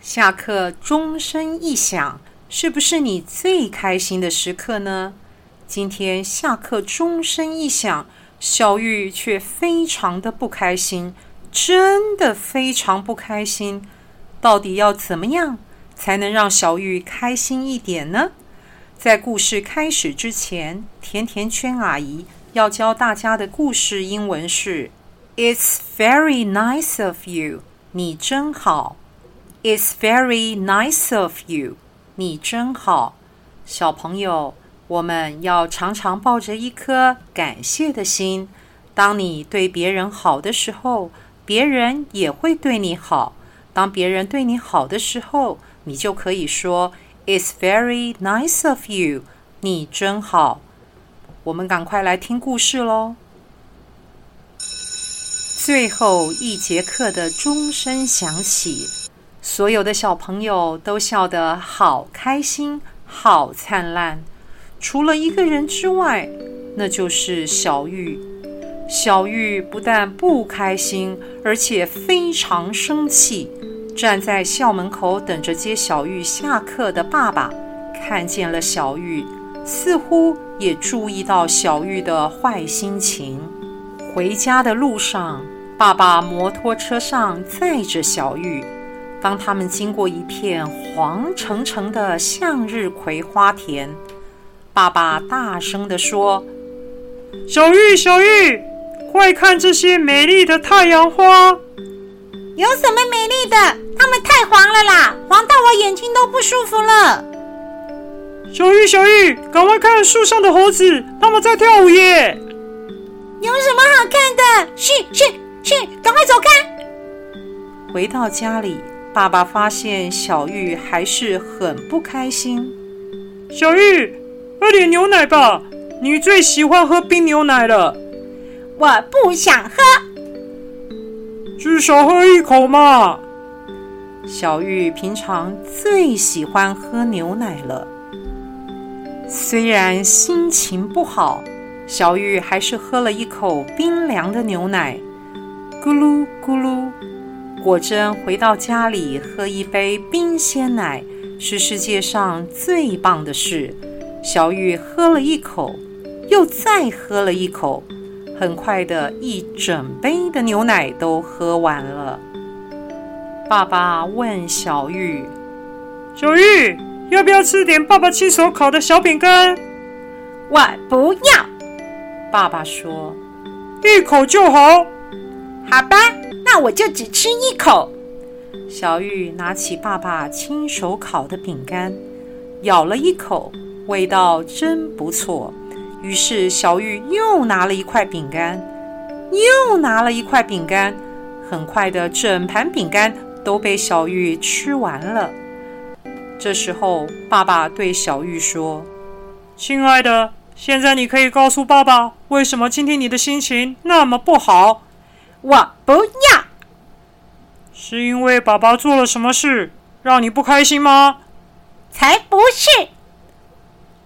下课钟声一响，是不是你最开心的时刻呢？今天下课钟声一响，小玉却非常的不开心，真的非常不开心。到底要怎么样才能让小玉开心一点呢？在故事开始之前，甜甜圈阿姨要教大家的故事英文是：It's very nice of you。你真好，It's very nice of you。你真好，小朋友，我们要常常抱着一颗感谢的心。当你对别人好的时候，别人也会对你好。当别人对你好的时候，你就可以说 It's very nice of you。你真好。我们赶快来听故事喽。最后一节课的钟声响起，所有的小朋友都笑得好开心、好灿烂，除了一个人之外，那就是小玉。小玉不但不开心，而且非常生气。站在校门口等着接小玉下课的爸爸，看见了小玉，似乎也注意到小玉的坏心情。回家的路上，爸爸摩托车上载着小玉，当他们经过一片黄澄澄的向日葵花田，爸爸大声地说：“小玉，小玉，快看这些美丽的太阳花！有什么美丽的？它们太黄了啦，黄到我眼睛都不舒服了。”小玉，小玉，赶快看树上的猴子，他们在跳舞耶！有什么好看的？去去！去，赶快走开！回到家里，爸爸发现小玉还是很不开心。小玉，喝点牛奶吧，你最喜欢喝冰牛奶了。我不想喝，至少喝一口嘛。小玉平常最喜欢喝牛奶了，虽然心情不好，小玉还是喝了一口冰凉的牛奶。咕噜咕噜，果真回到家里喝一杯冰鲜奶是世界上最棒的事。小玉喝了一口，又再喝了一口，很快的一整杯的牛奶都喝完了。爸爸问小玉：“小玉，要不要吃点爸爸亲手烤的小饼干？”“我不要。”爸爸说：“一口就好。”好吧，那我就只吃一口。小玉拿起爸爸亲手烤的饼干，咬了一口，味道真不错。于是小玉又拿了一块饼干，又拿了一块饼干。很快的，整盘饼干都被小玉吃完了。这时候，爸爸对小玉说：“亲爱的，现在你可以告诉爸爸，为什么今天你的心情那么不好？”我不要，是因为爸爸做了什么事让你不开心吗？才不是。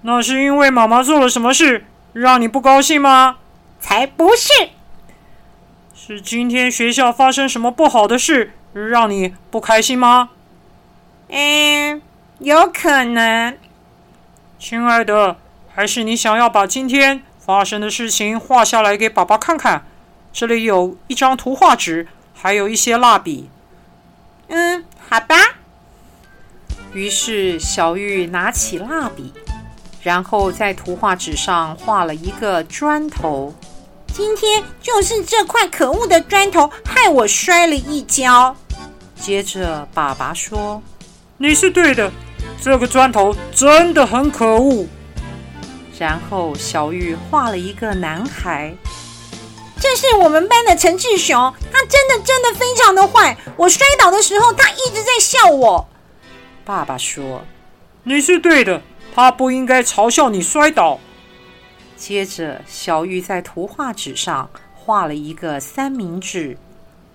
那是因为妈妈做了什么事让你不高兴吗？才不是。是今天学校发生什么不好的事让你不开心吗？嗯，有可能。亲爱的，还是你想要把今天发生的事情画下来给爸爸看看？这里有一张图画纸，还有一些蜡笔。嗯，好吧。于是小玉拿起蜡笔，然后在图画纸上画了一个砖头。今天就是这块可恶的砖头害我摔了一跤。接着爸爸说：“你是对的，这个砖头真的很可恶。”然后小玉画了一个男孩。这是我们班的陈志雄，他真的真的非常的坏。我摔倒的时候，他一直在笑我。爸爸说：“你是对的，他不应该嘲笑你摔倒。接着，小玉在图画纸上画了一个三明治。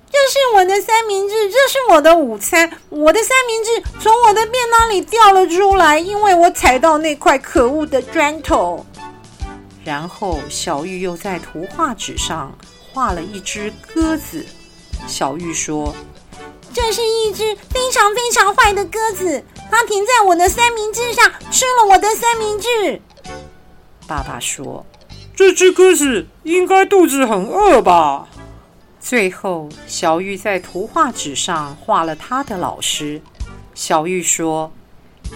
这是我的三明治，这是我的午餐。我的三明治从我的便当里掉了出来，因为我踩到那块可恶的砖头。然后，小玉又在图画纸上画了一只鸽子。小玉说：“这是一只非常非常坏的鸽子，它停在我的三明治上，吃了我的三明治。”爸爸说：“这只鸽子应该肚子很饿吧？”最后，小玉在图画纸上画了他的老师。小玉说：“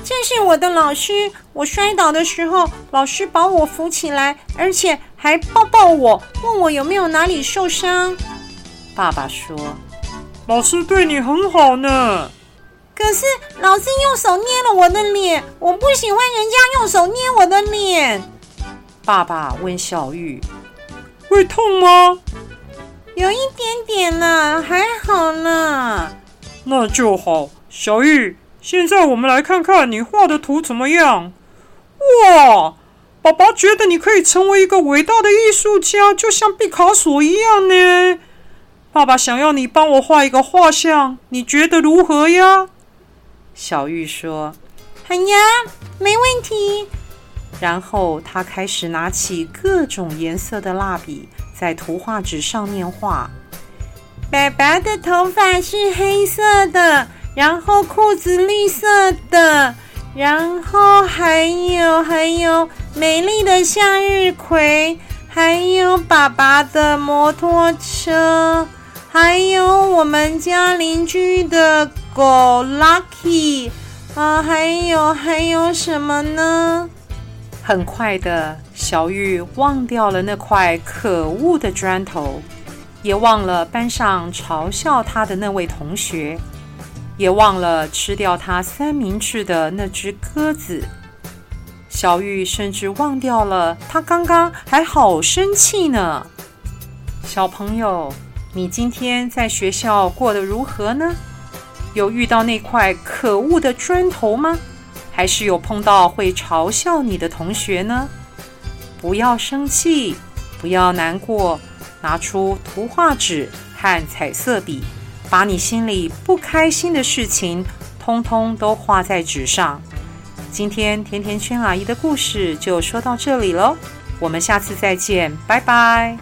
这是我的老师，我摔倒的时候，老师把我扶起来，而且还抱抱我，问我有没有哪里受伤。”爸爸说：“老师对你很好呢。”可是老师用手捏了我的脸，我不喜欢人家用手捏我的脸。爸爸问小玉：“会痛吗？”“有一点点啦，还好啦。”“那就好。”小玉，现在我们来看看你画的图怎么样？哇，爸爸觉得你可以成为一个伟大的艺术家，就像毕卡索一样呢。爸爸想要你帮我画一个画像，你觉得如何呀？小玉说：“好呀，没问题。”然后他开始拿起各种颜色的蜡笔，在图画纸上面画。爸爸的头发是黑色的，然后裤子绿色的，然后还有还有美丽的向日葵，还有爸爸的摩托车，还有我们家邻居的狗 Lucky 啊，还有还有什么呢？很快的，小玉忘掉了那块可恶的砖头，也忘了班上嘲笑他的那位同学，也忘了吃掉他三明治的那只鸽子。小玉甚至忘掉了他刚刚还好生气呢。小朋友，你今天在学校过得如何呢？有遇到那块可恶的砖头吗？还是有碰到会嘲笑你的同学呢？不要生气，不要难过，拿出图画纸和彩色笔，把你心里不开心的事情通通都画在纸上。今天甜甜圈阿姨的故事就说到这里喽，我们下次再见，拜拜。